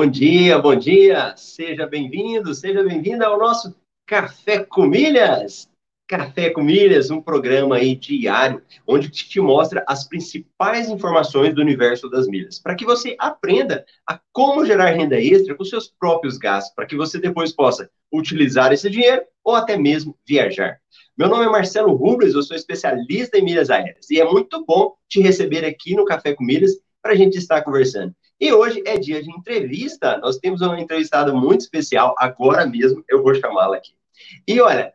Bom dia, bom dia. Seja bem-vindo, seja bem-vinda ao nosso Café com Milhas. Café com Milhas, um programa aí diário, onde te mostra as principais informações do universo das milhas, para que você aprenda a como gerar renda extra com seus próprios gastos, para que você depois possa utilizar esse dinheiro ou até mesmo viajar. Meu nome é Marcelo Rubles, eu sou especialista em milhas aéreas e é muito bom te receber aqui no Café com Milhas para a gente estar conversando. E hoje é dia de entrevista, nós temos uma entrevistada muito especial, agora mesmo eu vou chamá-la aqui. E olha,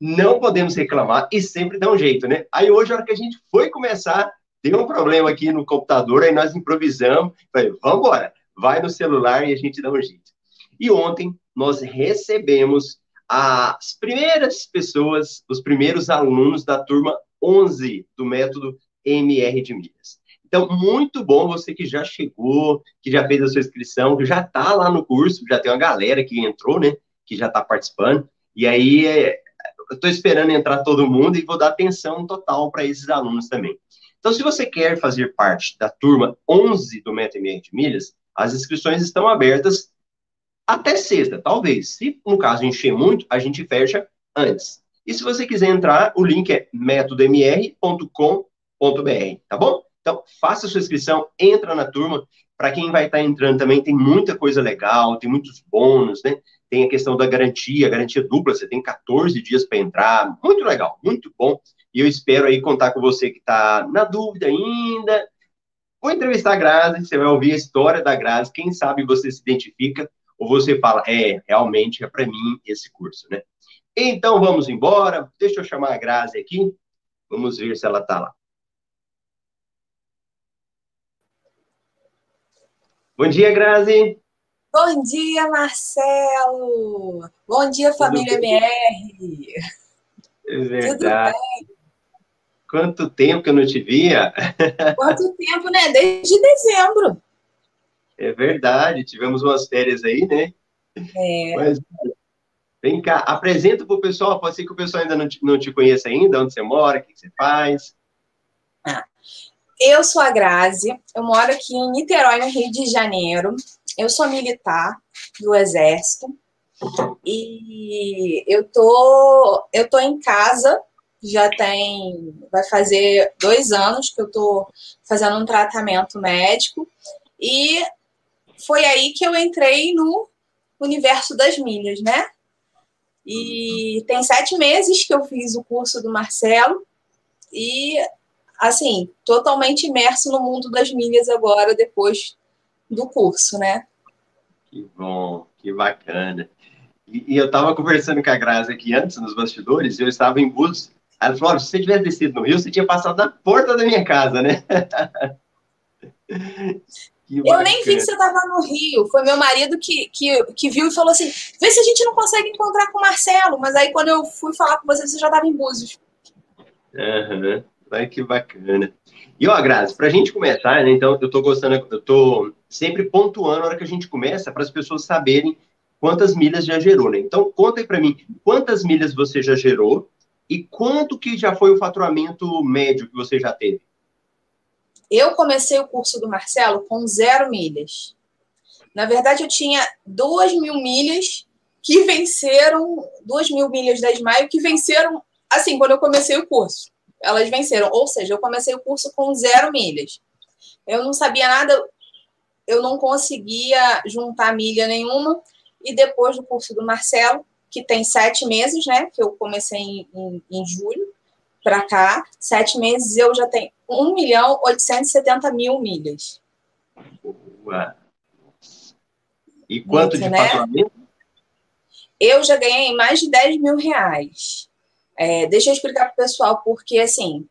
não podemos reclamar e sempre dá um jeito, né? Aí hoje, a hora que a gente foi começar, deu um problema aqui no computador, aí nós improvisamos, falei, vamos embora, vai no celular e a gente dá um jeito. E ontem nós recebemos as primeiras pessoas, os primeiros alunos da turma 11 do método MR de milhas. Então, muito bom você que já chegou, que já fez a sua inscrição, que já está lá no curso, já tem uma galera que entrou, né, que já está participando. E aí, é, eu estou esperando entrar todo mundo e vou dar atenção total para esses alunos também. Então, se você quer fazer parte da turma 11 do MetaMR de Milhas, as inscrições estão abertas até sexta, talvez. Se, no caso, encher muito, a gente fecha antes. E se você quiser entrar, o link é métodomr.com.br, tá bom? Então, faça sua inscrição, entra na turma. Para quem vai estar tá entrando também, tem muita coisa legal, tem muitos bônus, né? Tem a questão da garantia, garantia dupla, você tem 14 dias para entrar. Muito legal, muito bom. E eu espero aí contar com você que está na dúvida ainda. Vou entrevistar a Grazi, você vai ouvir a história da Grazi. Quem sabe você se identifica ou você fala, é, realmente é para mim esse curso, né? Então vamos embora. Deixa eu chamar a Grazi aqui. Vamos ver se ela está lá. Bom dia, Grazi. Bom dia, Marcelo. Bom dia, família MR. É verdade. Quanto tempo que eu não te via? Quanto tempo, né? Desde dezembro. É verdade, tivemos umas férias aí, né? É. Mas, vem cá, apresenta para o pessoal, pode ser que o pessoal ainda não te, não te conheça ainda, onde você mora, o que você faz. Ah, eu sou a Grazi, eu moro aqui em Niterói, no Rio de Janeiro. Eu sou militar do Exército e eu tô, eu tô em casa já tem, vai fazer dois anos que eu tô fazendo um tratamento médico e foi aí que eu entrei no universo das milhas, né? E tem sete meses que eu fiz o curso do Marcelo e, assim, totalmente imerso no mundo das milhas agora, depois do curso, né? Que bom, que bacana. E, e eu estava conversando com a Grazi aqui antes, nos bastidores, e eu estava em Búzios. Ela falou, se você tivesse descido no Rio, você tinha passado na porta da minha casa, né? eu nem vi que você estava no Rio. Foi meu marido que, que, que viu e falou assim: vê se a gente não consegue encontrar com o Marcelo. Mas aí, quando eu fui falar com você, você já estava em Búzios. Aham, uhum. que bacana. E ó, Grazi, para a gente começar, né, então eu estou gostando, eu estou sempre pontuando a hora que a gente começa para as pessoas saberem quantas milhas já gerou, né? Então conta aí para mim, quantas milhas você já gerou e quanto que já foi o faturamento médio que você já teve? Eu comecei o curso do Marcelo com zero milhas. Na verdade, eu tinha duas mil milhas que venceram, duas mil milhas da Maio que venceram, assim, quando eu comecei o curso. Elas venceram, ou seja, eu comecei o curso com zero milhas. Eu não sabia nada, eu não conseguia juntar milha nenhuma. E depois do curso do Marcelo, que tem sete meses, né? Que eu comecei em, em, em julho para cá, sete meses, eu já tenho 1 milhão 870 mil milhas. Ué. E quanto Muito, de né? faturamento? Eu já ganhei mais de 10 mil reais. É, deixa eu explicar para o pessoal, porque assim,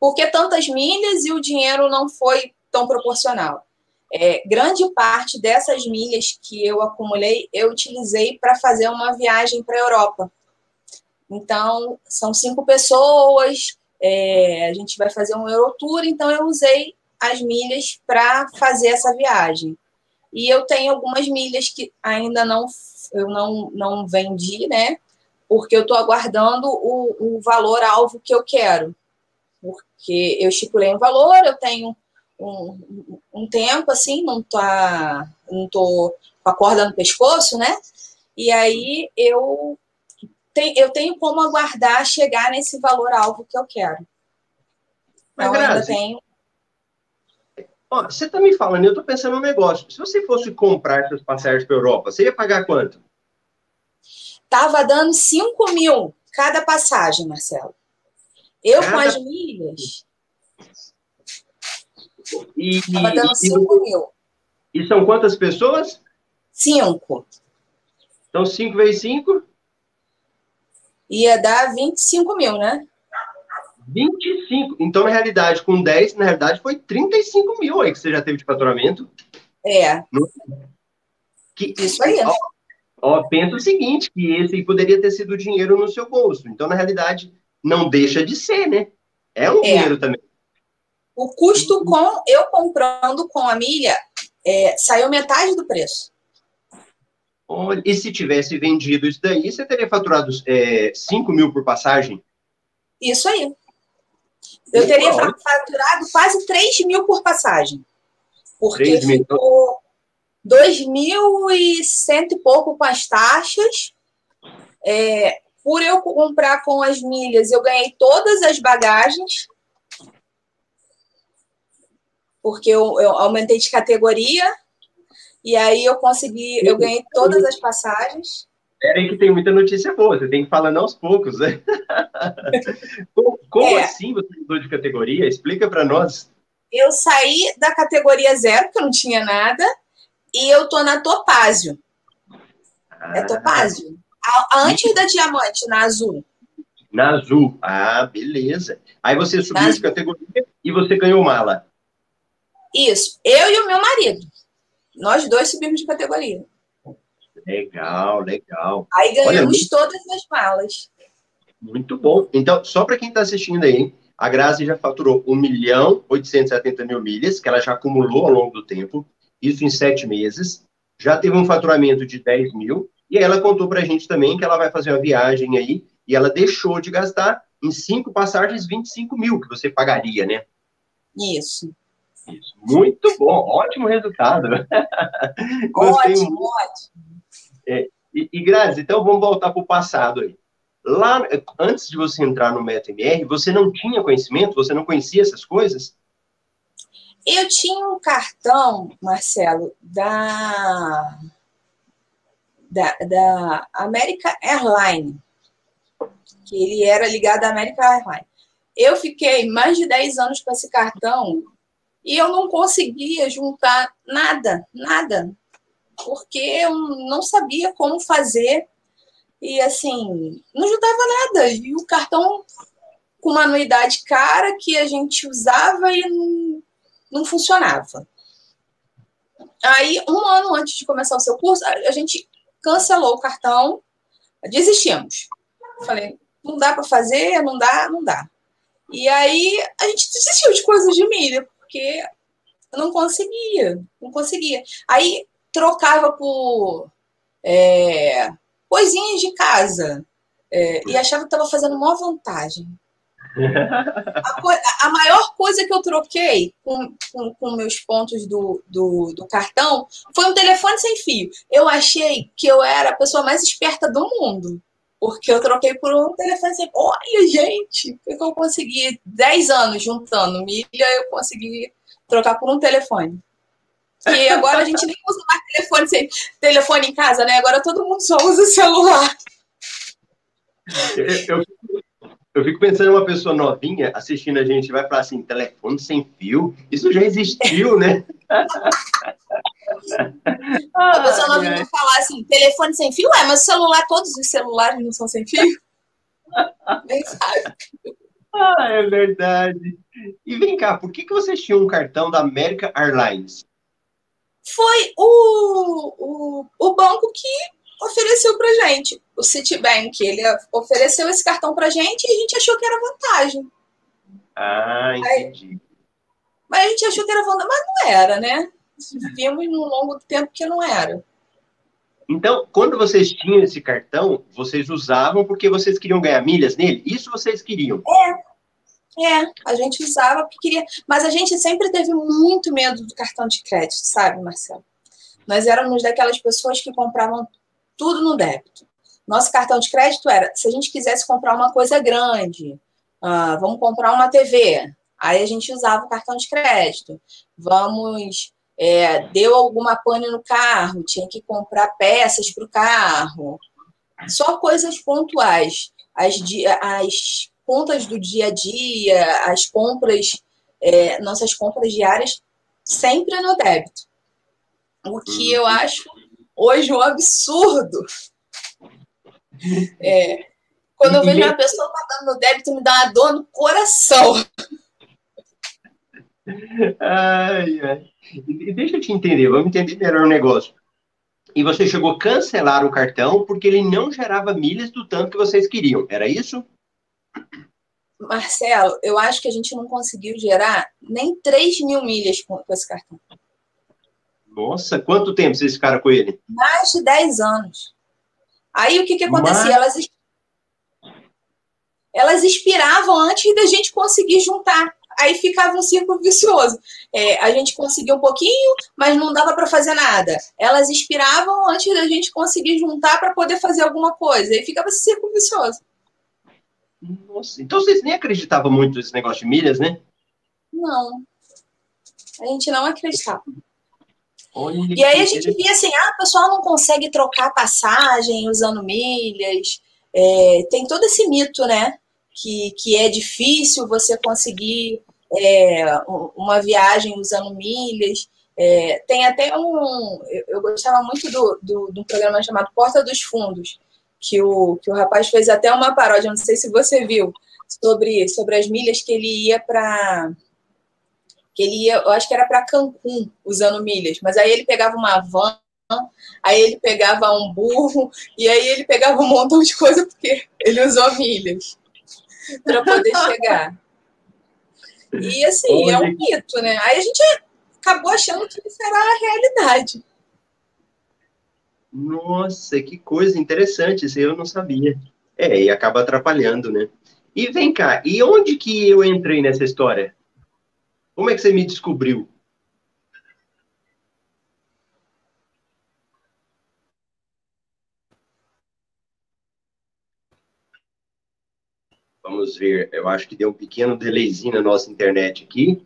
por que tantas milhas e o dinheiro não foi tão proporcional? É, grande parte dessas milhas que eu acumulei, eu utilizei para fazer uma viagem para a Europa. Então, são cinco pessoas, é, a gente vai fazer um Eurotour, então eu usei as milhas para fazer essa viagem. E eu tenho algumas milhas que ainda não eu não, não vendi, né? Porque eu estou aguardando o, o valor alvo que eu quero. Porque eu estipulei um valor, eu tenho um, um tempo, assim, não tá, não tô com a corda no pescoço, né? E aí eu, tem, eu tenho como aguardar chegar nesse valor alvo que eu quero. Mas, então, Grazi, ainda tenho... Ó, você está me falando, eu estou pensando um negócio. Se você fosse comprar seus passagens para a Europa, você ia pagar quanto? Tava dando 5 mil cada passagem, Marcelo. Eu cada... com as milhas. E, Tava dando 5 mil. E são quantas pessoas? Cinco. Então, 5 vezes 5? Ia dar 25 mil, né? 25. Então, na realidade, com 10, na realidade, foi 35 mil aí que você já teve de faturamento. É. Que, Isso aí. Ó, ó, pensa o seguinte, que esse poderia ter sido dinheiro no seu bolso. Então, na realidade, não deixa de ser, né? É um é. dinheiro também. O custo com eu comprando com a milha é, saiu metade do preço. Olha, e se tivesse vendido isso daí, você teria faturado é, 5 mil por passagem? Isso aí. Eu teria faturado quase 3 mil por passagem. Porque ficou 2.100 e pouco com as taxas. É, por eu comprar com as milhas, eu ganhei todas as bagagens. Porque eu, eu aumentei de categoria. E aí eu consegui, eu ganhei todas as passagens. Peraí que tem muita notícia boa, você tem que falar aos poucos, né? como, como é. assim você mudou de categoria? Explica para nós. Eu saí da categoria zero, porque eu não tinha nada, e eu tô na Topázio. É ah. É Topázio. Antes da Diamante, na Azul. Na Azul. Ah, beleza. Aí você subiu de categoria e você ganhou mala. Isso. Eu e o meu marido. Nós dois subimos de categoria. Legal, legal. Aí ganhamos Olha, todas as malas. Muito bom. Então, só para quem está assistindo aí, a Grazi já faturou 1 milhão 870 mil milhas, que ela já acumulou ao longo do tempo, isso em sete meses. Já teve um faturamento de 10 mil, e ela contou para a gente também que ela vai fazer uma viagem aí, e ela deixou de gastar em cinco passagens 25 mil, que você pagaria, né? Isso. Isso. Muito bom, ótimo resultado. ótimo, ótimo. É, e, e Grazi, então vamos voltar para o passado aí. Lá, antes de você entrar no MetaMR, você não tinha conhecimento? Você não conhecia essas coisas? Eu tinha um cartão, Marcelo, da, da, da Airlines, que ele era ligado à American Airlines. Eu fiquei mais de 10 anos com esse cartão e eu não conseguia juntar nada, nada porque eu não sabia como fazer e assim, não ajudava nada. E o cartão com uma anuidade cara que a gente usava e não, não funcionava. Aí, um ano antes de começar o seu curso, a gente cancelou o cartão, desistimos. Falei, não dá para fazer, não dá, não dá. E aí a gente desistiu de coisas de milha, porque eu não conseguia, não conseguia. Aí trocava por é, coisinhas de casa é, e achava que estava fazendo uma vantagem. A, a, maior coisa que eu troquei com, com, com meus pontos do, do, do, cartão foi um telefone sem fio. Eu achei que eu era a pessoa mais esperta do mundo. Porque eu troquei por um telefone sem Olha, gente, que eu consegui? 10 anos juntando milha, eu consegui trocar por um telefone. E agora a gente nem usa mais telefone, sem, telefone em casa, né? Agora todo mundo só usa celular. Eu, eu, eu fico pensando em uma pessoa novinha assistindo a gente vai falar assim, telefone sem fio, isso já existiu, né? a pessoa novinha vai falar assim, telefone sem fio? É, mas celular, todos os celulares não são sem fio? Nem sabe. Ah, é verdade. E vem cá, por que, que vocês tinham um cartão da American Airlines? foi o, o, o banco que ofereceu para gente, o Citibank. Ele ofereceu esse cartão para gente e a gente achou que era vantagem. Ah, entendi. Aí, mas a gente achou que era vantagem, mas não era, né? Vimos no longo do tempo que não era. Então, quando vocês tinham esse cartão, vocês usavam porque vocês queriam ganhar milhas nele? Isso vocês queriam? É. É, a gente usava porque queria. Mas a gente sempre teve muito medo do cartão de crédito, sabe, Marcelo? Nós éramos daquelas pessoas que compravam tudo no débito. Nosso cartão de crédito era, se a gente quisesse comprar uma coisa grande, uh, vamos comprar uma TV, aí a gente usava o cartão de crédito. Vamos, é, deu alguma pane no carro, tinha que comprar peças para o carro. Só coisas pontuais. As, as contas do dia a dia, as compras, é, nossas compras diárias, sempre no débito. O que eu acho hoje um absurdo. É, quando eu vejo uma pessoa pagando no débito, me dá uma dor no coração. Ai, ai. E deixa eu te entender, vamos entender melhor o negócio. E você chegou a cancelar o cartão porque ele não gerava milhas do tanto que vocês queriam, era isso? Marcelo, eu acho que a gente não conseguiu gerar nem 3 mil milhas com, com esse cartão. Nossa, quanto tempo vocês ficaram com ele? Mais de 10 anos. Aí o que, que acontecia? Mas... Elas, elas expiravam antes da gente conseguir juntar. Aí ficava um círculo vicioso. É, a gente conseguia um pouquinho, mas não dava para fazer nada. Elas expiravam antes da gente conseguir juntar para poder fazer alguma coisa. Aí ficava esse círculo vicioso. Nossa, então vocês nem acreditavam muito nesse negócio de milhas, né? Não. A gente não acreditava. Olha e aí a gente via assim, ah, o pessoal não consegue trocar passagem usando milhas. É, tem todo esse mito, né? Que, que é difícil você conseguir é, uma viagem usando milhas. É, tem até um. Eu, eu gostava muito do, do, do, programa chamado Porta dos Fundos, que o, que o rapaz fez até uma paródia, não sei se você viu, sobre, sobre as milhas que ele ia para. Que ele ia, eu acho que era para Cancún usando milhas, mas aí ele pegava uma van, aí ele pegava um burro, e aí ele pegava um montão de coisa porque ele usou milhas para poder chegar. E assim, é um mito, né? Aí a gente acabou achando que isso era a realidade. Nossa, que coisa interessante, isso eu não sabia. É, e acaba atrapalhando, né? E vem cá, e onde que eu entrei nessa história? Como é que você me descobriu? Vamos ver, eu acho que deu um pequeno delayzinho na nossa internet aqui.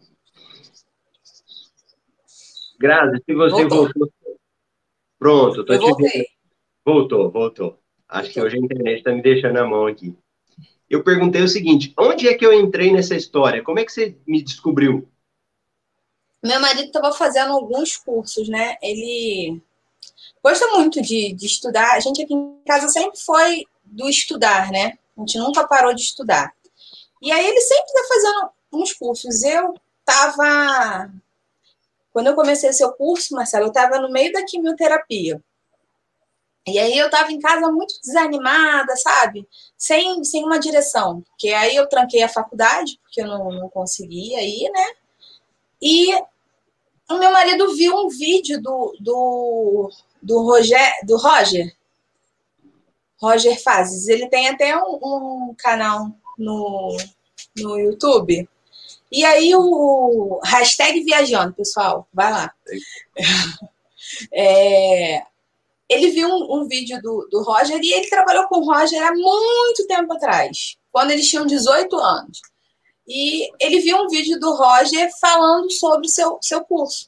Grazi, se você voltou, voltou Pronto, tô eu te voltei. vendo. Voltou, voltou. Acho que hoje a internet está me deixando na mão aqui. Eu perguntei o seguinte: onde é que eu entrei nessa história? Como é que você me descobriu? Meu marido estava fazendo alguns cursos, né? Ele gosta muito de, de estudar. A gente aqui em casa sempre foi do estudar, né? A gente nunca parou de estudar. E aí ele sempre está fazendo uns cursos. Eu estava quando eu comecei seu curso, Marcelo, eu estava no meio da quimioterapia. E aí eu estava em casa muito desanimada, sabe? Sem, sem uma direção. Porque aí eu tranquei a faculdade, porque eu não, não conseguia ir, né? E o meu marido viu um vídeo do, do, do, Roger, do Roger. Roger Fazes. Ele tem até um, um canal no, no YouTube. E aí o hashtag viajando, pessoal, vai lá. É, ele viu um, um vídeo do, do, Roger e ele trabalhou com o Roger há muito tempo atrás, quando eles tinham 18 anos. E ele viu um vídeo do Roger falando sobre o seu, seu curso.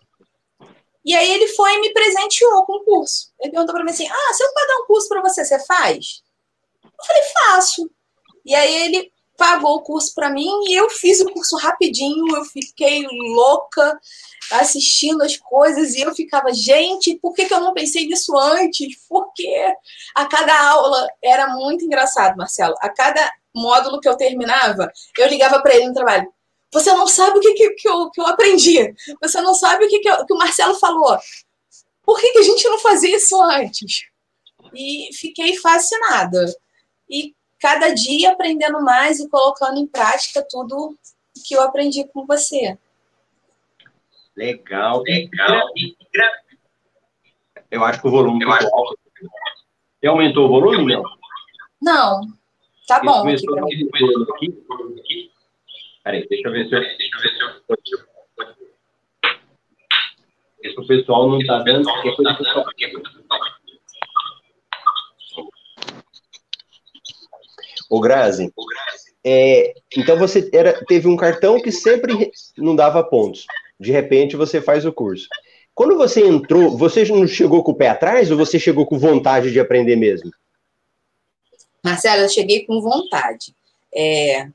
E aí ele foi e me presenteou com o curso. Ele perguntou para mim assim: Ah, se eu dar um curso para você, você faz? Eu falei: Faço. E aí ele pagou o curso para mim e eu fiz o curso rapidinho, eu fiquei louca assistindo as coisas e eu ficava, gente, por que, que eu não pensei nisso antes? Porque a cada aula era muito engraçado, Marcelo. A cada módulo que eu terminava, eu ligava para ele no trabalho. Você não sabe o que, que, que, eu, que eu aprendi. Você não sabe o que, que, eu, que o Marcelo falou. Por que, que a gente não fazia isso antes? E fiquei fascinada. E cada dia aprendendo mais e colocando em prática tudo que eu aprendi com você. Legal, legal. Eu acho que o volume eu acho... alto. Você aumentou o volume, não? Não. Tá bom. Aqui, aqui. Peraí, deixa eu ver se eu. Deixa eu ver se eu. Esse o pessoal não está dando. Que coisa O Grazi, é, então você era, teve um cartão que sempre não dava pontos. De repente você faz o curso. Quando você entrou, você não chegou com o pé atrás ou você chegou com vontade de aprender mesmo? Marcelo, eu cheguei com vontade. É,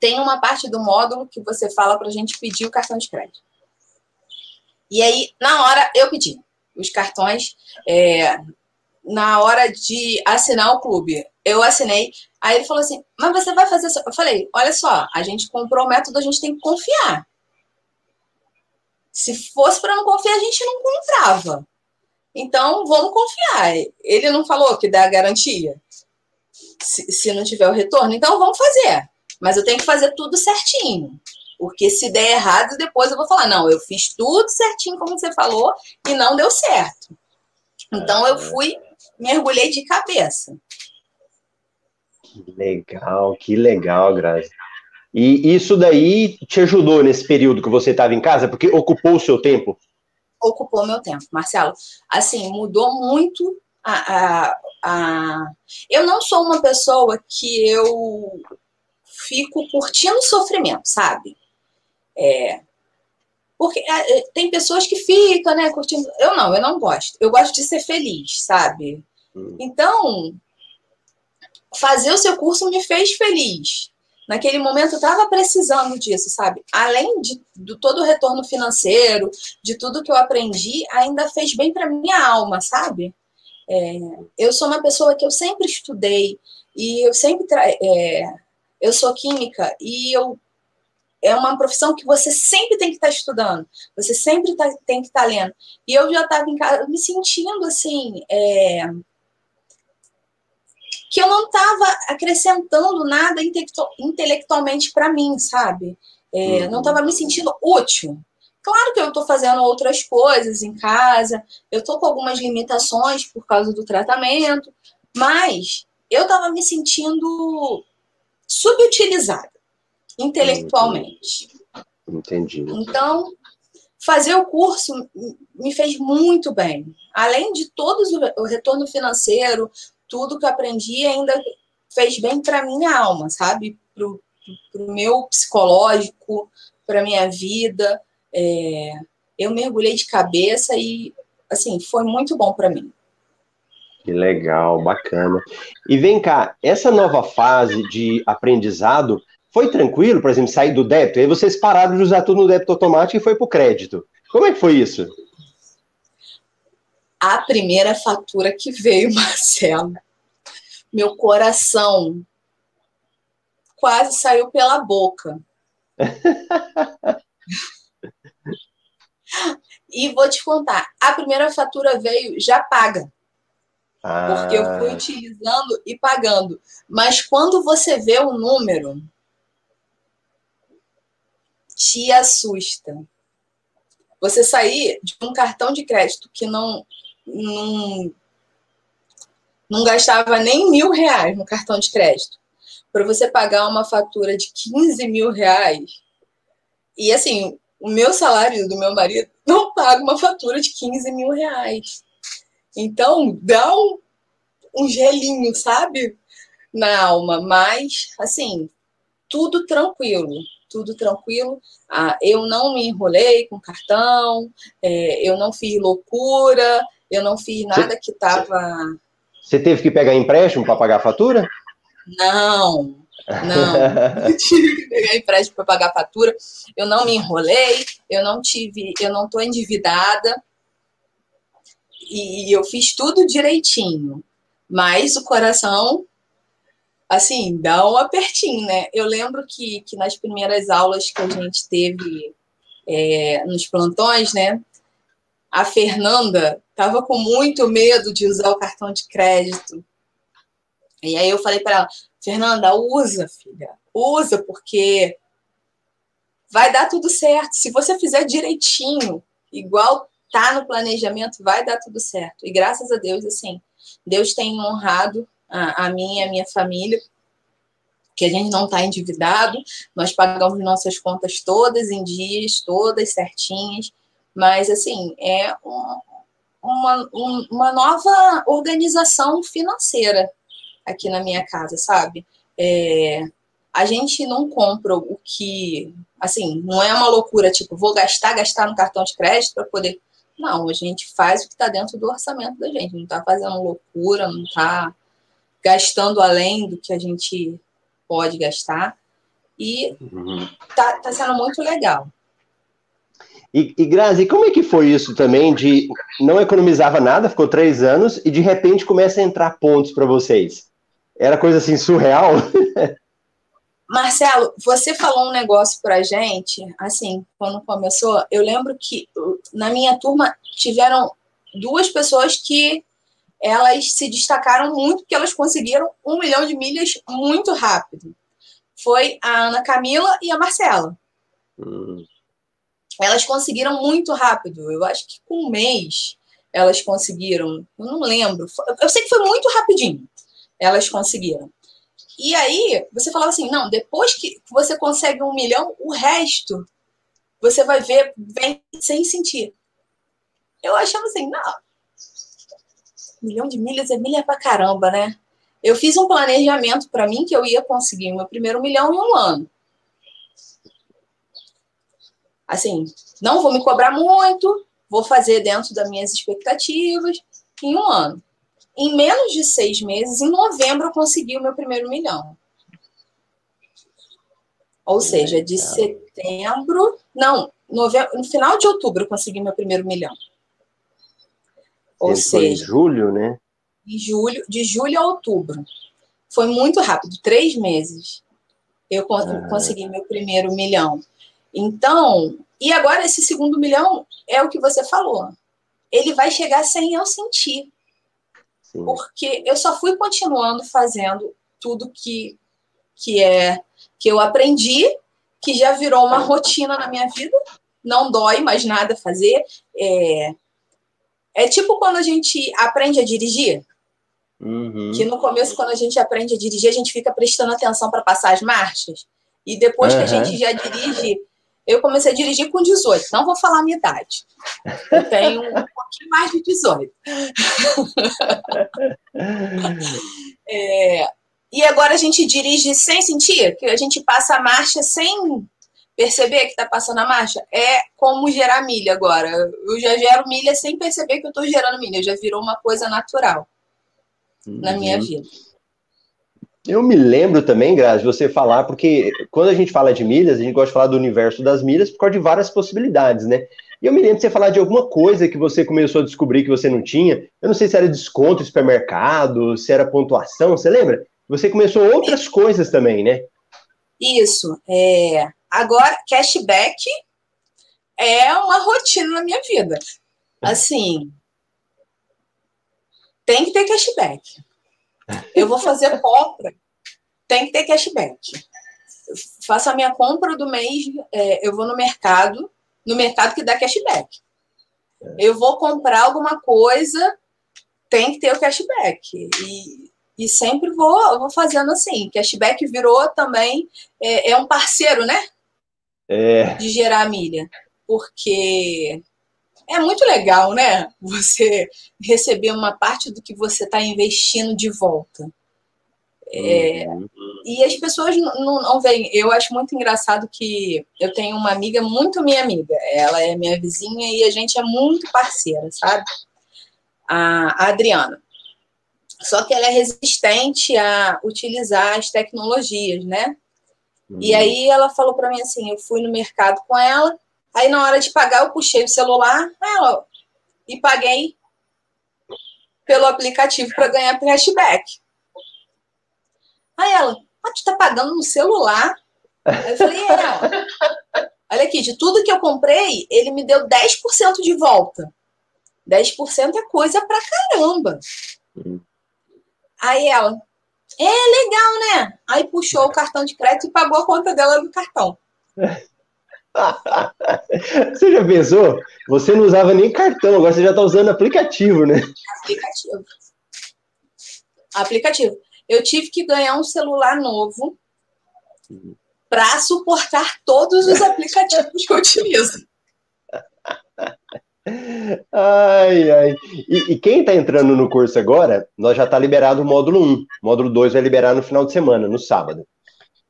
tem uma parte do módulo que você fala para a gente pedir o cartão de crédito. E aí, na hora, eu pedi os cartões. É, na hora de assinar o clube, eu assinei. Aí ele falou assim: Mas você vai fazer. Eu falei: Olha só, a gente comprou o método, a gente tem que confiar. Se fosse para não confiar, a gente não comprava. Então, vamos confiar. Ele não falou que dá garantia se, se não tiver o retorno. Então, vamos fazer. Mas eu tenho que fazer tudo certinho. Porque se der errado, depois eu vou falar: não, eu fiz tudo certinho, como você falou, e não deu certo. Então, eu fui, mergulhei de cabeça. Que legal, que legal, Grazi. E isso daí te ajudou nesse período que você estava em casa, porque ocupou o seu tempo? Ocupou meu tempo, Marcelo. Assim, mudou muito a, a, a... Eu não sou uma pessoa que eu fico curtindo o sofrimento, sabe? É, porque é, é, tem pessoas que ficam, né, curtindo. Eu não, eu não gosto. Eu gosto de ser feliz, sabe? Hum. Então, fazer o seu curso me fez feliz. Naquele momento eu estava precisando disso, sabe? Além de, de todo o retorno financeiro, de tudo que eu aprendi, ainda fez bem para minha alma, sabe? É, eu sou uma pessoa que eu sempre estudei e eu sempre é, eu sou química e eu é uma profissão que você sempre tem que estar tá estudando, você sempre tá, tem que estar tá lendo. E eu já estava em casa me sentindo assim, é, que eu não estava acrescentando nada intelectualmente para mim, sabe? É, uhum. Não estava me sentindo útil. Claro que eu estou fazendo outras coisas em casa, eu estou com algumas limitações por causa do tratamento, mas eu estava me sentindo subutilizada intelectualmente. Entendi. Então, fazer o curso me fez muito bem. Além de todo o retorno financeiro, tudo que eu aprendi ainda fez bem para minha alma, sabe? Para o meu psicológico, para minha vida. É, eu mergulhei de cabeça e, assim, foi muito bom para mim. Que legal, bacana. E vem cá, essa nova fase de aprendizado foi tranquilo, por exemplo, sair do débito? Aí vocês pararam de usar tudo no débito automático e foi para o crédito. Como é que foi isso? A primeira fatura que veio, Marcelo, meu coração quase saiu pela boca. e vou te contar, a primeira fatura veio já paga. Ah. Porque eu fui ah. utilizando e pagando. Mas quando você vê o número, te assusta. Você sair de um cartão de crédito que não, não, não gastava nem mil reais no cartão de crédito, para você pagar uma fatura de 15 mil reais. E assim, o meu salário do meu marido não paga uma fatura de 15 mil reais. Então, dá um, um gelinho, sabe? Na alma. Mas, assim, tudo tranquilo. Tudo tranquilo. Ah, eu não me enrolei com cartão, é, eu não fiz loucura, eu não fiz nada que estava. Você teve que pegar empréstimo para pagar a fatura? Não, não. eu tive que pegar empréstimo para pagar a fatura. Eu não me enrolei, eu não tive, eu não estou endividada e eu fiz tudo direitinho, mas o coração, assim, dá um apertinho, né? Eu lembro que, que nas primeiras aulas que a gente teve é, nos plantões, né? A Fernanda estava com muito medo de usar o cartão de crédito. E aí eu falei para ela, Fernanda, usa, filha, usa, porque vai dar tudo certo. Se você fizer direitinho, igual tá no planejamento, vai dar tudo certo. E graças a Deus, assim, Deus tem honrado a, a mim e a minha família que a gente não está endividado, nós pagamos nossas contas todas em dias, todas certinhas, mas assim, é um, uma, um, uma nova organização financeira aqui na minha casa, sabe? É, a gente não compra o que, assim, não é uma loucura, tipo, vou gastar, gastar no cartão de crédito para poder. Não, a gente faz o que está dentro do orçamento da gente, não está fazendo loucura, não está gastando além do que a gente pode gastar. E uhum. tá, tá sendo muito legal. E, e Grazi, como é que foi isso também de não economizava nada, ficou três anos e de repente começa a entrar pontos para vocês? Era coisa assim surreal? Marcelo, você falou um negócio pra gente, assim, quando começou, eu lembro que na minha turma tiveram duas pessoas que elas se destacaram muito porque elas conseguiram um milhão de milhas muito rápido. Foi a Ana Camila e a Marcela. Hum. Elas conseguiram muito rápido. Eu acho que com um mês elas conseguiram. Eu não lembro. Eu sei que foi muito rapidinho. Elas conseguiram. E aí, você falava assim: não, depois que você consegue um milhão, o resto você vai ver, vem sem sentir. Eu achava assim: não, milhão de milhas é milha pra caramba, né? Eu fiz um planejamento para mim que eu ia conseguir meu primeiro milhão em um ano. Assim, não vou me cobrar muito, vou fazer dentro das minhas expectativas em um ano. Em menos de seis meses, em novembro, eu consegui o meu primeiro milhão. Ou seja, de setembro. Não, novembro, no final de outubro eu consegui meu primeiro milhão. Ou Ele seja, em julho, né? Em julho, de julho a outubro. Foi muito rápido, três meses. Eu ah. consegui meu primeiro milhão. Então, e agora esse segundo milhão é o que você falou. Ele vai chegar sem eu sentir. Sim. Porque eu só fui continuando fazendo tudo que, que é que eu aprendi, que já virou uma rotina na minha vida. Não dói mais nada fazer. É, é tipo quando a gente aprende a dirigir. Uhum. Que no começo, quando a gente aprende a dirigir, a gente fica prestando atenção para passar as marchas. E depois uhum. que a gente já dirige, eu comecei a dirigir com 18. Não vou falar a minha idade. Eu tenho um pouquinho mais de 18. é, e agora a gente dirige sem sentir, que a gente passa a marcha sem perceber que está passando a marcha é como gerar milha agora. Eu já gero milha sem perceber que eu estou gerando milha, já virou uma coisa natural uhum. na minha vida. Eu me lembro também, Grazi, você falar, porque quando a gente fala de milhas, a gente gosta de falar do universo das milhas por causa de várias possibilidades, né? E eu me lembro de você falar de alguma coisa que você começou a descobrir que você não tinha. Eu não sei se era desconto supermercado, se era pontuação, você lembra? Você começou outras coisas também, né? Isso. É, Agora, cashback é uma rotina na minha vida. Assim, tem que ter cashback. Eu vou fazer compra, tem que ter cashback. faço a minha compra do mês, é, eu vou no mercado, no mercado que dá cashback. Eu vou comprar alguma coisa, tem que ter o cashback. E e sempre vou, vou fazendo assim. Cashback virou também, é, é um parceiro, né? É... De gerar milha. Porque é muito legal, né? Você receber uma parte do que você está investindo de volta. É. E as pessoas não, não veem. Eu acho muito engraçado que eu tenho uma amiga muito minha amiga. Ela é minha vizinha e a gente é muito parceira, sabe? A, a Adriana. Só que ela é resistente a utilizar as tecnologias, né? Uhum. E aí ela falou para mim assim, eu fui no mercado com ela, aí na hora de pagar eu puxei o celular, ela e paguei pelo aplicativo para ganhar cashback. Aí ela, ah, tu tá pagando no celular? Aí eu falei, é. Olha aqui, de tudo que eu comprei, ele me deu 10% de volta. 10% é coisa pra caramba. Uhum. Aí ela, é legal, né? Aí puxou o cartão de crédito e pagou a conta dela do cartão. você já pensou? Você não usava nem cartão, agora você já está usando aplicativo, né? Aplicativo. Aplicativo. Eu tive que ganhar um celular novo para suportar todos os aplicativos que eu utilizo. Ai, ai. E, e quem está entrando no curso agora, nós já está liberado o módulo 1. O módulo 2 vai liberar no final de semana, no sábado.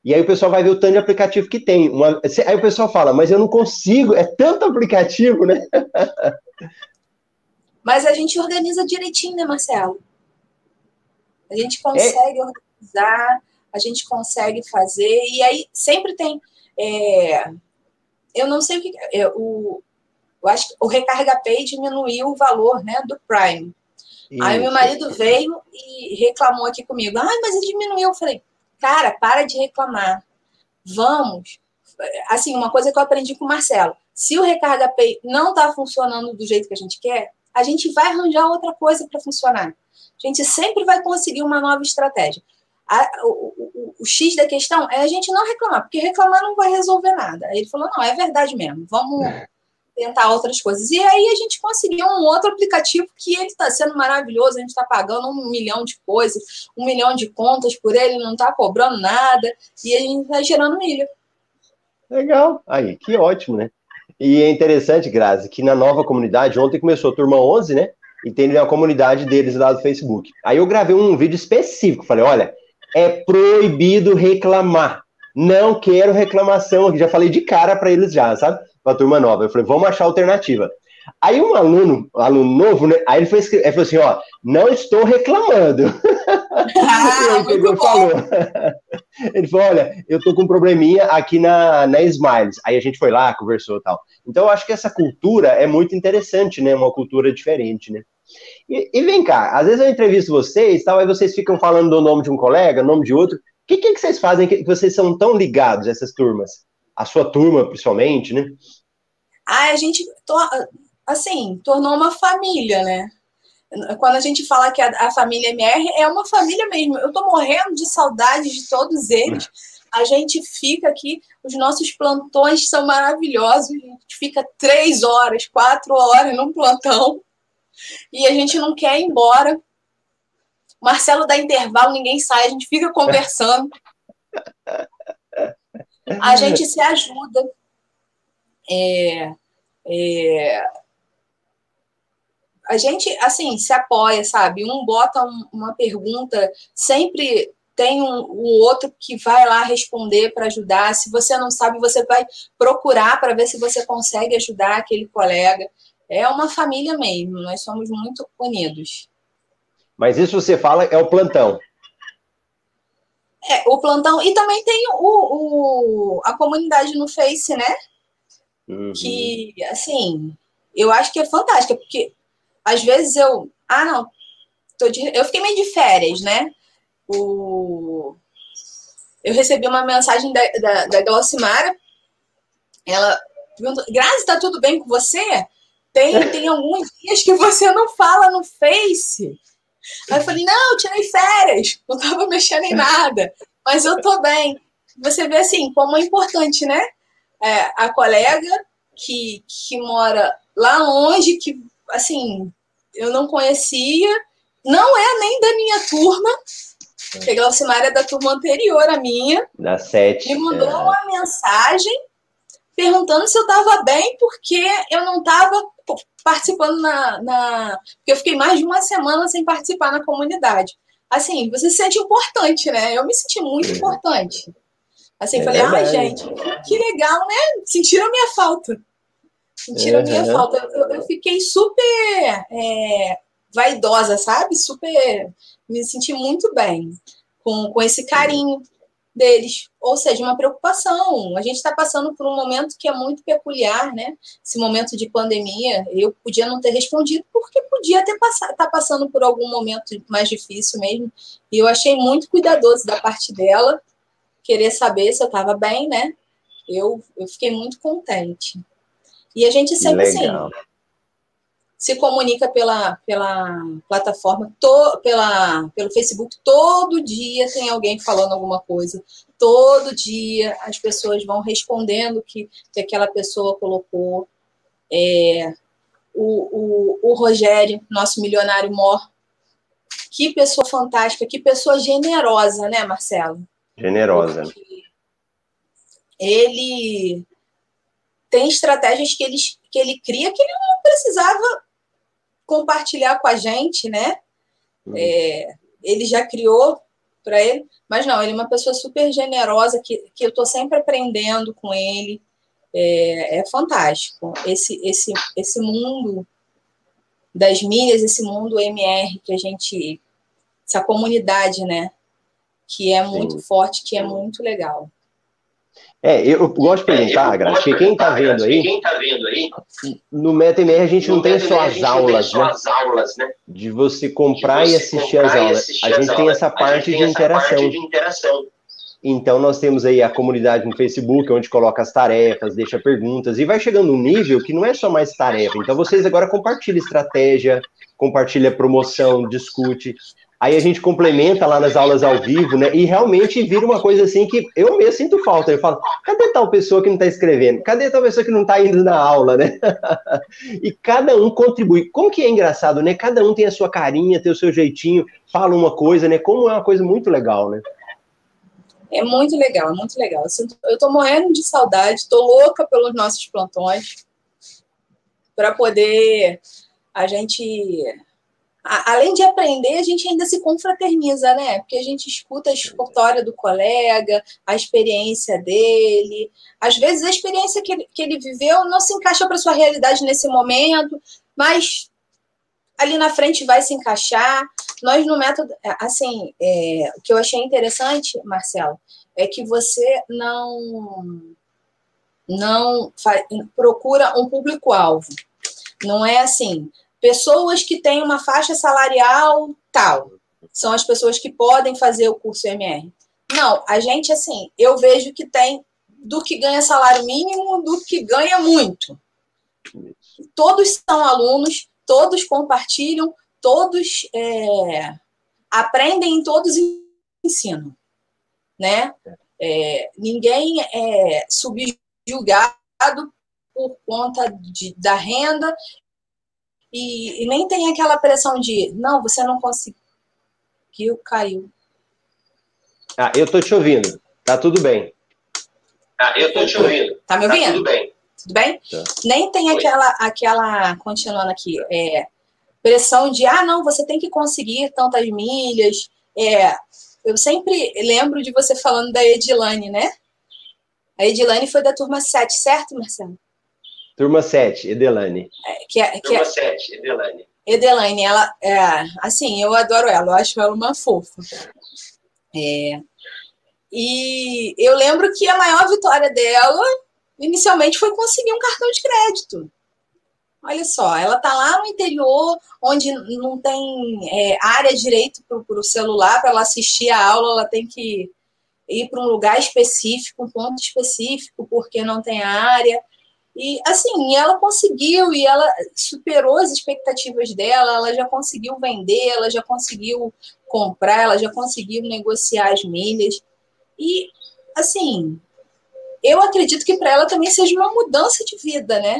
E aí o pessoal vai ver o tanto de aplicativo que tem. Uma... Aí o pessoal fala, mas eu não consigo, é tanto aplicativo, né? Mas a gente organiza direitinho, né, Marcelo? A gente consegue é. organizar, a gente consegue fazer, e aí sempre tem. É... eu não sei o que. É, o, eu acho que o Recarga Pay diminuiu o valor né, do Prime. Isso. Aí meu marido veio e reclamou aqui comigo. Ai, mas ele diminuiu. Eu falei, cara, para de reclamar. Vamos. Assim, uma coisa que eu aprendi com o Marcelo. Se o Recarga Pay não está funcionando do jeito que a gente quer, a gente vai arranjar outra coisa para funcionar. A gente sempre vai conseguir uma nova estratégia. A, o, o, o, X da questão é a gente não reclamar, porque reclamar não vai resolver nada. Aí ele falou: não, é verdade mesmo, vamos tentar outras coisas. E aí a gente conseguiu um outro aplicativo que ele está sendo maravilhoso, a gente está pagando um milhão de coisas, um milhão de contas por ele, não está cobrando nada, e a gente está gerando milho. Legal, aí, que ótimo, né? E é interessante, Grazi, que na nova comunidade, ontem começou a turma 11, né? E tem a comunidade deles lá do Facebook. Aí eu gravei um vídeo específico, falei, olha, é proibido reclamar. Não quero reclamação aqui. Já falei de cara para eles já, sabe? Para a turma nova. Eu falei, vamos achar alternativa. Aí um aluno, um aluno novo, né? Aí ele, foi, ele falou assim, ó, não estou reclamando. Ah, ele pegou falou. ele falou, olha, eu tô com um probleminha aqui na, na Smiles. Aí a gente foi lá, conversou e tal. Então eu acho que essa cultura é muito interessante, né? Uma cultura diferente, né? E, e vem cá, às vezes eu entrevisto vocês, tal, aí vocês ficam falando do nome de um colega, nome de outro. O que, que, que vocês fazem que, que vocês são tão ligados, essas turmas? A sua turma, principalmente, né? Ah, a gente assim, tornou uma família, né? Quando a gente fala que a, a família MR é uma família mesmo. Eu tô morrendo de saudade de todos eles. A gente fica aqui, os nossos plantões são maravilhosos. A gente fica três horas, quatro horas num plantão e a gente não quer ir embora. Marcelo dá intervalo, ninguém sai, a gente fica conversando. A gente se ajuda. É, é, a gente, assim, se apoia, sabe? Um bota um, uma pergunta, sempre tem um, o outro que vai lá responder para ajudar. Se você não sabe, você vai procurar para ver se você consegue ajudar aquele colega. É uma família mesmo, nós somos muito unidos. Mas isso você fala é o plantão. É, o plantão. E também tem o, o a comunidade no Face, né? Uhum. Que, assim, eu acho que é fantástica, porque às vezes eu. Ah, não. Tô de, eu fiquei meio de férias, né? O, eu recebi uma mensagem da, da, da Glaucimara. Ela perguntou: Grazi, tá tudo bem com você? Tem, tem alguns dias que você não fala no Face. Aí eu falei: Não, eu tirei férias. Não tava mexendo em nada. Mas eu tô bem. Você vê assim, como é importante, né? É, a colega que, que mora lá longe, que assim, eu não conhecia, não é nem da minha turma, que a Glaucimar é da turma anterior à minha. Da sete. Me mandou é. uma mensagem perguntando se eu estava bem, porque eu não estava participando na, na. Porque eu fiquei mais de uma semana sem participar na comunidade. Assim, você se sente importante, né? Eu me senti muito é. importante. Assim, é falei, ai, gente, que legal, né? Sentiram minha falta. Sentiram minha falta. Eu, eu fiquei super é, vaidosa, sabe? Super. Me senti muito bem com, com esse carinho deles. Ou seja, uma preocupação. A gente está passando por um momento que é muito peculiar, né? Esse momento de pandemia. Eu podia não ter respondido, porque podia ter estar tá passando por algum momento mais difícil mesmo. E eu achei muito cuidadoso da parte dela, querer saber se eu estava bem, né? Eu, eu fiquei muito contente. E a gente sempre assim, Legal. assim se comunica pela, pela plataforma, to, pela, pelo Facebook, todo dia tem alguém falando alguma coisa. Todo dia as pessoas vão respondendo que, que aquela pessoa colocou. É, o, o, o Rogério, nosso milionário mor, que pessoa fantástica, que pessoa generosa, né, Marcelo? Generosa. Porque ele tem estratégias que ele, que ele cria que ele não precisava compartilhar com a gente, né? Uhum. É, ele já criou para ele, mas não, ele é uma pessoa super generosa que, que eu estou sempre aprendendo com ele. É, é, fantástico. Esse, esse, esse mundo das milhas, esse mundo MR que a gente. Essa comunidade, né? Que é muito Sim. forte, que é muito legal. É, eu gosto de perguntar, é, Graça, que quem está vendo aí, tá vendo aí, no MetaMR a gente não tem só as aulas, né? aulas, né? De você comprar de você e assistir as aulas. Assistir a gente tem essa parte, de, interação. parte de interação. Então nós temos aí a comunidade no Facebook, onde coloca as tarefas, deixa perguntas, e vai chegando um nível que não é só mais tarefa. Então vocês agora compartilham estratégia, compartilha promoção, discute. Aí a gente complementa lá nas aulas ao vivo, né? E realmente vira uma coisa assim que eu mesmo sinto falta. Eu falo, cadê tal pessoa que não está escrevendo? Cadê tal pessoa que não está indo na aula, né? e cada um contribui. Como que é engraçado, né? Cada um tem a sua carinha, tem o seu jeitinho, fala uma coisa, né? Como é uma coisa muito legal, né? É muito legal, é muito legal. Eu estou morrendo de saudade, estou louca pelos nossos plantões para poder a gente além de aprender, a gente ainda se confraterniza, né? Porque a gente escuta a história do colega, a experiência dele. Às vezes a experiência que ele, que ele viveu não se encaixa para sua realidade nesse momento, mas ali na frente vai se encaixar. Nós no método, assim, é, o que eu achei interessante, Marcelo, é que você não não procura um público-alvo. Não é assim, Pessoas que têm uma faixa salarial tal são as pessoas que podem fazer o curso MR. Não, a gente, assim, eu vejo que tem do que ganha salário mínimo, do que ganha muito. Todos são alunos, todos compartilham, todos é, aprendem, todos ensinam, né? É, ninguém é subjugado por conta de, da renda e, e, nem tem aquela pressão de, não, você não conseguiu, caiu. Ah, eu tô te ouvindo. Tá tudo bem. Ah, eu tô te ouvindo. Tá me ouvindo? Tá tudo bem. Tudo bem? Tá. Nem tem aquela, aquela, continuando aqui, é, pressão de, ah, não, você tem que conseguir tantas milhas. É, eu sempre lembro de você falando da Edilane, né? A Edilane foi da turma 7, certo, Marcelo? Turma 7, Edelane. É, que é, que Turma é, 7, Edelane. Edelane, ela, é, assim, eu adoro ela, eu acho ela uma fofa. É, e eu lembro que a maior vitória dela, inicialmente, foi conseguir um cartão de crédito. Olha só, ela tá lá no interior, onde não tem é, área direito para o celular, para ela assistir a aula, ela tem que ir para um lugar específico, um ponto específico, porque não tem área. E assim, ela conseguiu e ela superou as expectativas dela, ela já conseguiu vender, ela já conseguiu comprar, ela já conseguiu negociar as milhas. E assim, eu acredito que para ela também seja uma mudança de vida, né?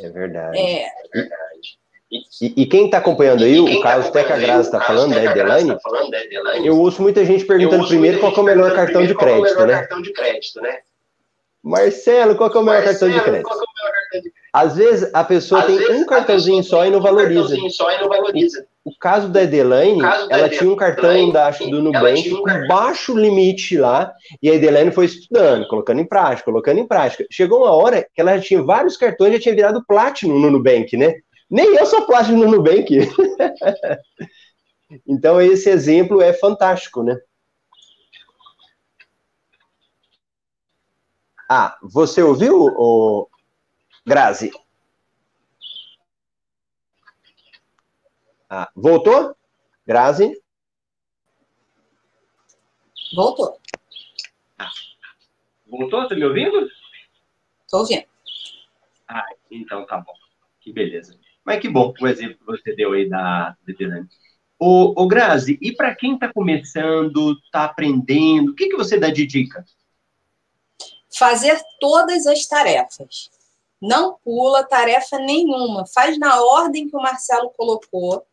É verdade. É, é verdade. E, e, quem está acompanhando aí, o Carlos tá Teca Graça está falando, da Edelane, eu ouço muita gente perguntando primeiro qual é o melhor cartão de crédito, né? Marcelo, qual é o maior cartão de crédito? Às vezes a pessoa Às tem um cartãozinho só e não valoriza. O, o caso da Edelaine, caso ela tinha um cartão da, acho, do Nubank um com baixo limite lá, e a Edelaine foi estudando, colocando em prática, colocando em prática. Chegou uma hora que ela já tinha vários cartões, já tinha virado Platinum no Nubank, né? Nem eu sou Platinum no Nubank. então esse exemplo é fantástico, né? Ah, você ouviu, o Grazi? Ah, voltou? Grazi? Voltou. Voltou? Tá me ouvindo? Tô ouvindo. Ah, então tá bom. Que beleza. Mas que bom o exemplo que você deu aí da. Ô, ô Grazi, e para quem está começando, está aprendendo, o que, que você dá de dica? Fazer todas as tarefas. Não pula tarefa nenhuma. Faz na ordem que o Marcelo colocou,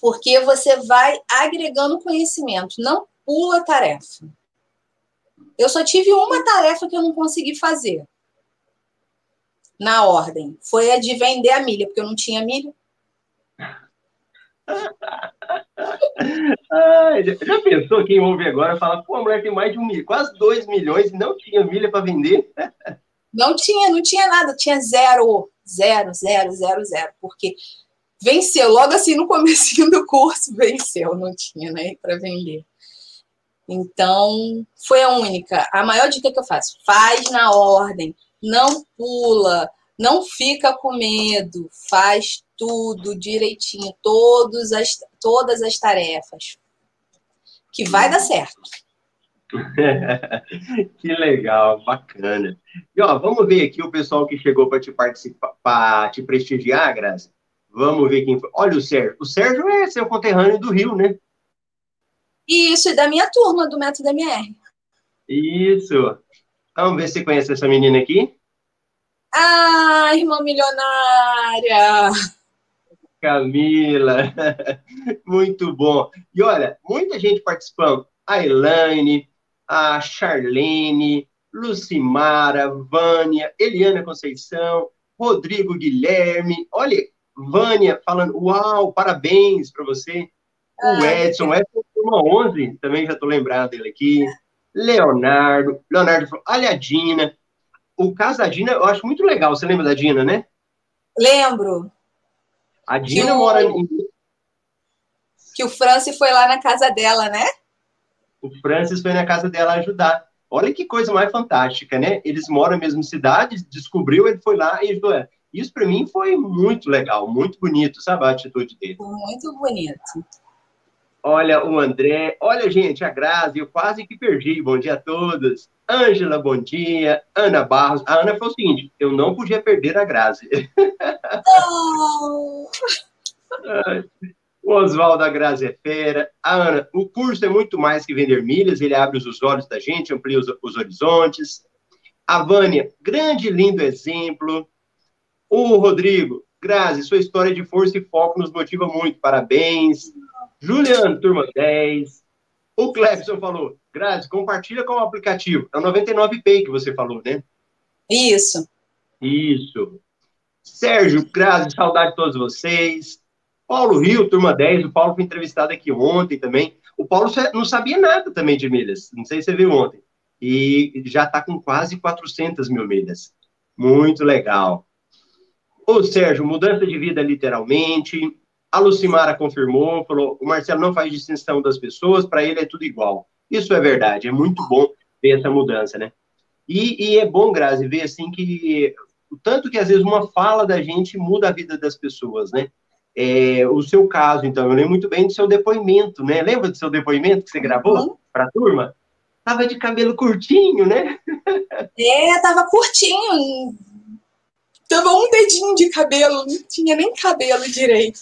porque você vai agregando conhecimento. Não pula tarefa. Eu só tive uma tarefa que eu não consegui fazer na ordem. Foi a de vender a milha, porque eu não tinha milha. Ai, já pensou quem ouve agora fala, pô, a mulher tem mais de um milhão, quase dois milhões não tinha milha para vender? Não tinha, não tinha nada, tinha zero, zero, zero, zero, zero, porque venceu, logo assim no começo do curso, venceu, não tinha, né, para vender. Então, foi a única. A maior dica que eu faço, faz na ordem, não pula, não fica com medo, faz tudo direitinho, todas as, todas as tarefas, que vai dar certo. que legal, bacana. E ó, vamos ver aqui o pessoal que chegou para te participar, para te prestigiar, Graça. Vamos ver quem foi. Olha o Sérgio. O Sérgio é seu conterrâneo do Rio, né? Isso, e da minha turma, do Método MR. Isso. Vamos ver se você conhece essa menina aqui. Ah, irmã milionária! Camila, muito bom. E olha, muita gente participando. A Elaine, a Charlene, Lucimara, Vânia, Eliana Conceição, Rodrigo Guilherme. Olha, Vânia falando, uau, parabéns para você. O Edson, Edson turma 11, também já estou lembrado dele aqui. Leonardo, Leonardo falou, olha a Dina. O caso da Dina, eu acho muito legal. Você lembra da Dina, né? Lembro. A Dina mora em... Que o Francis foi lá na casa dela, né? O Francis foi na casa dela ajudar. Olha que coisa mais fantástica, né? Eles moram na mesma cidade, descobriu, ele foi lá e ajudou ela. Isso para mim foi muito legal, muito bonito, sabe a atitude dele? Muito bonito. Olha o André, olha gente, a Grazi, eu quase que perdi. Bom dia a todos. Ângela, bom dia. Ana Barros. A Ana falou o seguinte: eu não podia perder a Grazi. Oh. o Oswaldo, a Grazi é fera. A Ana, o curso é muito mais que vender milhas, ele abre os olhos da gente, amplia os, os horizontes. A Vânia, grande lindo exemplo. O Rodrigo, Grazi, sua história de força e foco nos motiva muito. Parabéns. Juliano, turma 10. O Clebson falou, Grazi, compartilha com o aplicativo. É o 99Pay que você falou, né? Isso. Isso. Sérgio, Grazi, saudade de todos vocês. Paulo Rio, turma 10. O Paulo foi entrevistado aqui ontem também. O Paulo não sabia nada também de milhas. Não sei se você viu ontem. E já está com quase 400 mil milhas. Muito legal. Ô, Sérgio, mudança de vida literalmente. A Lucimara confirmou, falou: o Marcelo não faz distinção das pessoas, para ele é tudo igual. Isso é verdade, é muito bom ver essa mudança, né? E, e, é bom, Grazi, ver assim que o tanto que às vezes uma fala da gente muda a vida das pessoas, né? É, o seu caso, então, eu lembro muito bem do seu depoimento, né? Lembra do seu depoimento que você gravou uhum. para a turma? Tava de cabelo curtinho, né? É, tava curtinho, Tava um dedinho de cabelo, não tinha nem cabelo direito.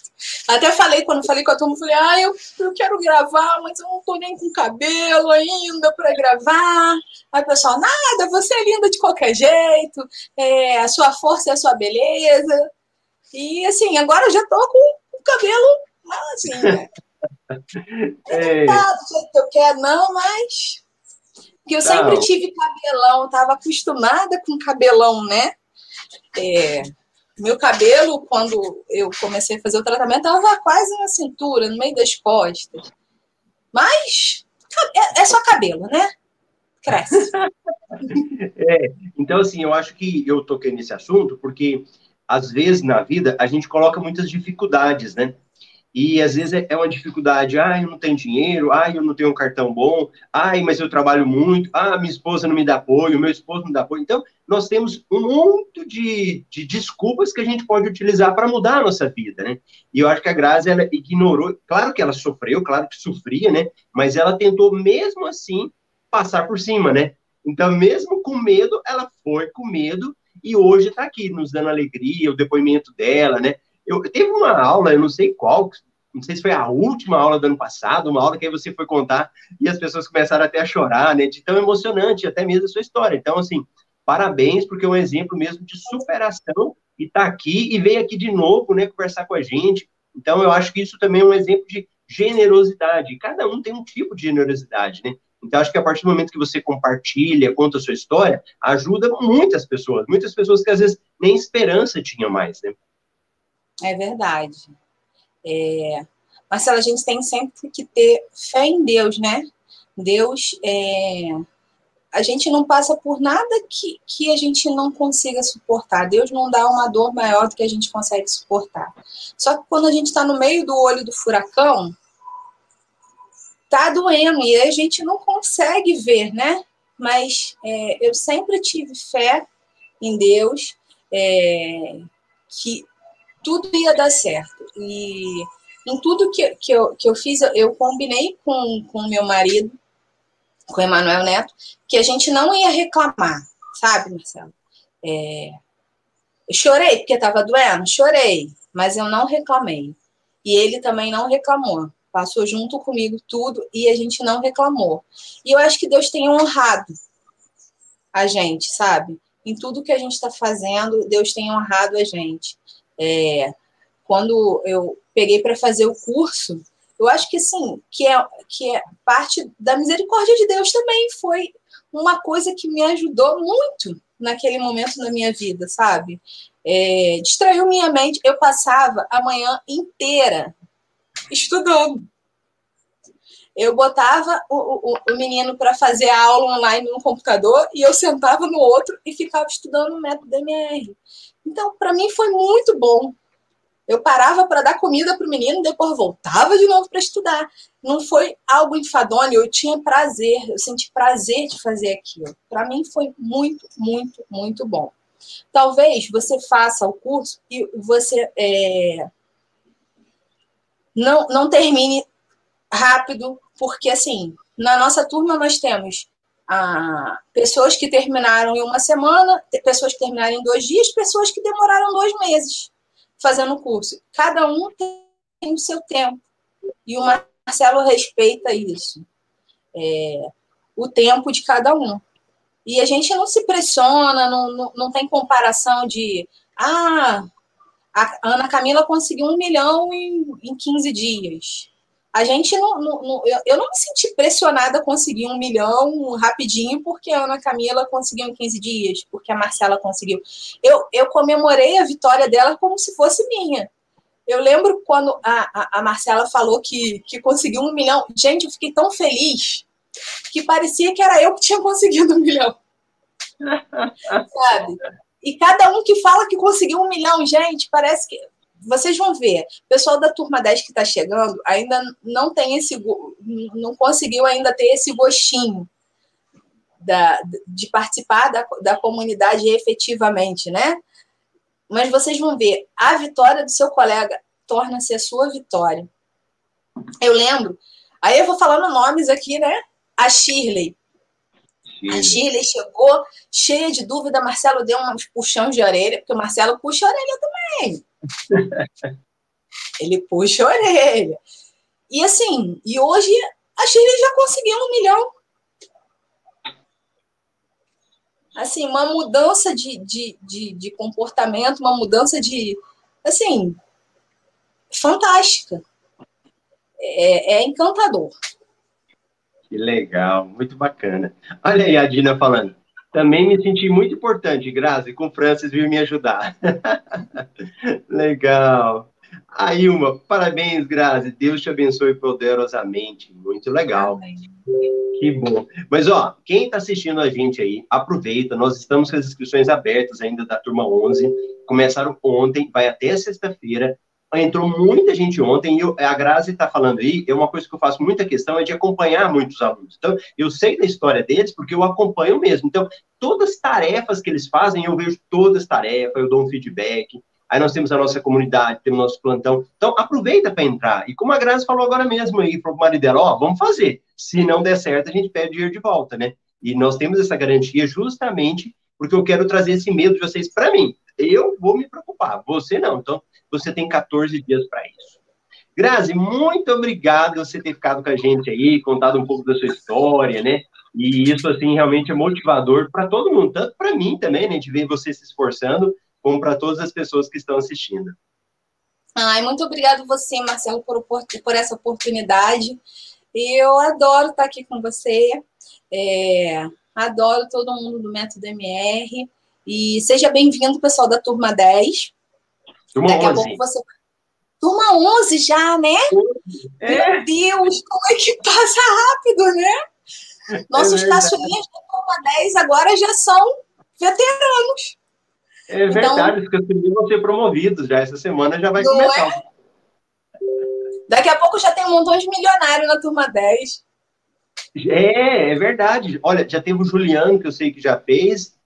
Até falei, quando falei com a turma, falei, ah, eu, eu quero gravar, mas eu não tô nem com cabelo ainda para gravar. Aí o pessoal, nada, você é linda de qualquer jeito, é, a sua força é a sua beleza. E assim, agora eu já tô com o cabelo assim, né? É. Não tá que eu quero, não, mas. Porque eu sempre tive cabelão, tava acostumada com cabelão, né? É, meu cabelo, quando eu comecei a fazer o tratamento, estava quase na cintura, no meio das costas. Mas é, é só cabelo, né? Cresce. é, então, assim, eu acho que eu toquei nesse assunto porque, às vezes, na vida, a gente coloca muitas dificuldades, né? E às vezes é uma dificuldade, ah, eu não tenho dinheiro, ah, eu não tenho um cartão bom, ai, mas eu trabalho muito, ah, minha esposa não me dá apoio, meu esposo não dá apoio. Então, nós temos um monte de, de desculpas que a gente pode utilizar para mudar a nossa vida, né? E eu acho que a Grazi, ela ignorou, claro que ela sofreu, claro que sofria, né? Mas ela tentou mesmo assim passar por cima, né? Então, mesmo com medo, ela foi com medo e hoje está aqui nos dando alegria, o depoimento dela, né? Eu, teve uma aula, eu não sei qual, não sei se foi a última aula do ano passado, uma aula que aí você foi contar e as pessoas começaram até a chorar, né? De tão emocionante, até mesmo a sua história. Então, assim, parabéns, porque é um exemplo mesmo de superação e tá aqui e veio aqui de novo, né, conversar com a gente. Então, eu acho que isso também é um exemplo de generosidade. Cada um tem um tipo de generosidade, né? Então, acho que a partir do momento que você compartilha, conta a sua história, ajuda muitas pessoas, muitas pessoas que às vezes nem esperança tinham mais, né? É verdade. É... Marcelo, a gente tem sempre que ter fé em Deus, né? Deus é a gente não passa por nada que, que a gente não consiga suportar. Deus não dá uma dor maior do que a gente consegue suportar. Só que quando a gente está no meio do olho do furacão, tá doendo e a gente não consegue ver, né? Mas é, eu sempre tive fé em Deus, é, que tudo ia dar certo. E em tudo que, que, eu, que eu fiz, eu combinei com o meu marido com o Emanuel Neto, que a gente não ia reclamar, sabe, Marcelo? É... Eu chorei porque estava doendo, chorei, mas eu não reclamei. E ele também não reclamou. Passou junto comigo tudo e a gente não reclamou. E eu acho que Deus tem honrado a gente, sabe? Em tudo que a gente está fazendo, Deus tem honrado a gente. É... Quando eu peguei para fazer o curso, eu acho que assim, que é, que é parte da misericórdia de Deus também foi uma coisa que me ajudou muito naquele momento da minha vida, sabe? É, distraiu minha mente. Eu passava a manhã inteira estudando. Eu botava o, o, o menino para fazer a aula online no computador e eu sentava no outro e ficava estudando o método DMR. Então, para mim foi muito bom, eu parava para dar comida para o menino, depois voltava de novo para estudar. Não foi algo enfadonho, eu tinha prazer, eu senti prazer de fazer aquilo. Para mim foi muito, muito, muito bom. Talvez você faça o curso e você é, não, não termine rápido, porque assim, na nossa turma nós temos ah, pessoas que terminaram em uma semana, pessoas que terminaram em dois dias, pessoas que demoraram dois meses fazendo o curso. Cada um tem o seu tempo. E o Marcelo respeita isso. É, o tempo de cada um. E a gente não se pressiona, não, não, não tem comparação de ah, a Ana Camila conseguiu um milhão em, em 15 dias a gente não, não, não, eu não me senti pressionada a conseguir um milhão rapidinho porque a Ana Camila conseguiu em 15 dias, porque a Marcela conseguiu. Eu, eu comemorei a vitória dela como se fosse minha. Eu lembro quando a, a, a Marcela falou que, que conseguiu um milhão. Gente, eu fiquei tão feliz que parecia que era eu que tinha conseguido um milhão. Sabe? E cada um que fala que conseguiu um milhão, gente, parece que vocês vão ver, o pessoal da turma 10 que está chegando ainda não tem esse, não conseguiu ainda ter esse gostinho da, de participar da, da comunidade efetivamente, né? Mas vocês vão ver, a vitória do seu colega torna-se a sua vitória. Eu lembro, aí eu vou falando nomes aqui, né? A Shirley. Shirley. A Shirley chegou cheia de dúvida, Marcelo deu uns puxão de orelha, porque o Marcelo puxa a orelha também. Ele puxa a orelha. E assim, e hoje a Shirley já conseguiu um milhão. Assim, uma mudança de, de, de, de comportamento, uma mudança de. Assim, fantástica. É, é encantador. Que legal, muito bacana. Olha aí a Dina falando. Também me senti muito importante, Grazi, com o Francis vir me ajudar. legal. Aí, uma, parabéns, Grazi. Deus te abençoe poderosamente. Muito legal. Que bom. Mas, ó, quem está assistindo a gente aí, aproveita. Nós estamos com as inscrições abertas ainda da turma 11. Começaram ontem, vai até sexta-feira entrou muita gente ontem, e eu, a Grazi está falando aí, é uma coisa que eu faço muita questão, é de acompanhar muitos alunos. Então, eu sei da história deles, porque eu acompanho mesmo. Então, todas as tarefas que eles fazem, eu vejo todas as tarefas, eu dou um feedback. Aí nós temos a nossa comunidade, temos nosso plantão. Então, aproveita para entrar. E como a Grazi falou agora mesmo aí para o marido dela, ó, vamos fazer. Se não der certo, a gente pede dinheiro de volta, né? E nós temos essa garantia justamente porque eu quero trazer esse medo de vocês para mim. Eu vou me preocupar, você não. Então, você tem 14 dias para isso. Grazi, muito obrigado você ter ficado com a gente aí, contado um pouco da sua história, né? E isso, assim, realmente é motivador para todo mundo, tanto para mim também, né, de ver você se esforçando, como para todas as pessoas que estão assistindo. Ai, muito obrigado você, Marcelo, por, por essa oportunidade. Eu adoro estar aqui com você. É, adoro todo mundo do Método MR. E seja bem-vindo, pessoal da turma 10. Turma Daqui 11. a pouco você. Turma 11 já, né? É. Meu Deus, como é que passa rápido, né? Nossos é caçulinhas da turma 10 agora já são veteranos. É verdade, então, os caçulinhas vão ser promovidos já. Essa semana já vai começar. É? Daqui a pouco já tem um montão de milionário na turma 10. É, é verdade. Olha, já teve o Juliano, que eu sei que já fez.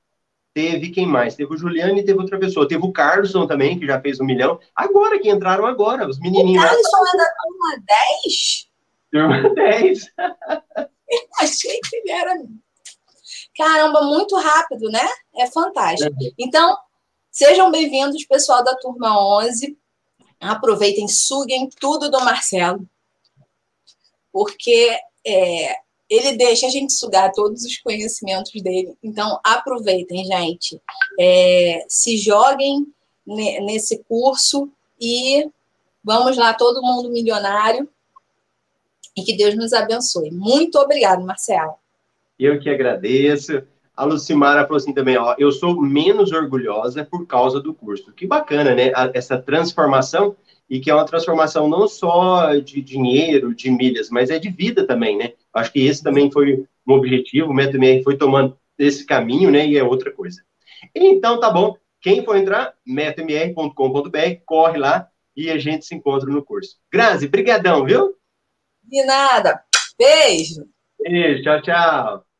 Teve quem mais? Teve o Juliano e teve outra pessoa. Teve o Carlson também, que já fez um milhão. Agora, que entraram agora, os menininhos. O Carlson é da turma 10? Turma 10. eu achei que ele era. Caramba, muito rápido, né? É fantástico. É. Então, sejam bem-vindos, pessoal da turma 11. Aproveitem, suguem tudo do Marcelo, porque é, ele deixa a gente sugar todos os conhecimentos dele. Então, aproveitem, gente. É, se joguem nesse curso e vamos lá, todo mundo milionário. E que Deus nos abençoe. Muito obrigado, Marcelo. Eu que agradeço. A Lucimara falou assim também, ó, eu sou menos orgulhosa por causa do curso. Que bacana, né? Essa transformação, e que é uma transformação não só de dinheiro, de milhas, mas é de vida também, né? Acho que esse também foi um objetivo, o MetaMR foi tomando esse caminho, né? E é outra coisa. Então, tá bom. Quem for entrar, metamr.com.br, corre lá e a gente se encontra no curso. Grazi, brigadão, viu? De nada. Beijo. Beijo, tchau, tchau.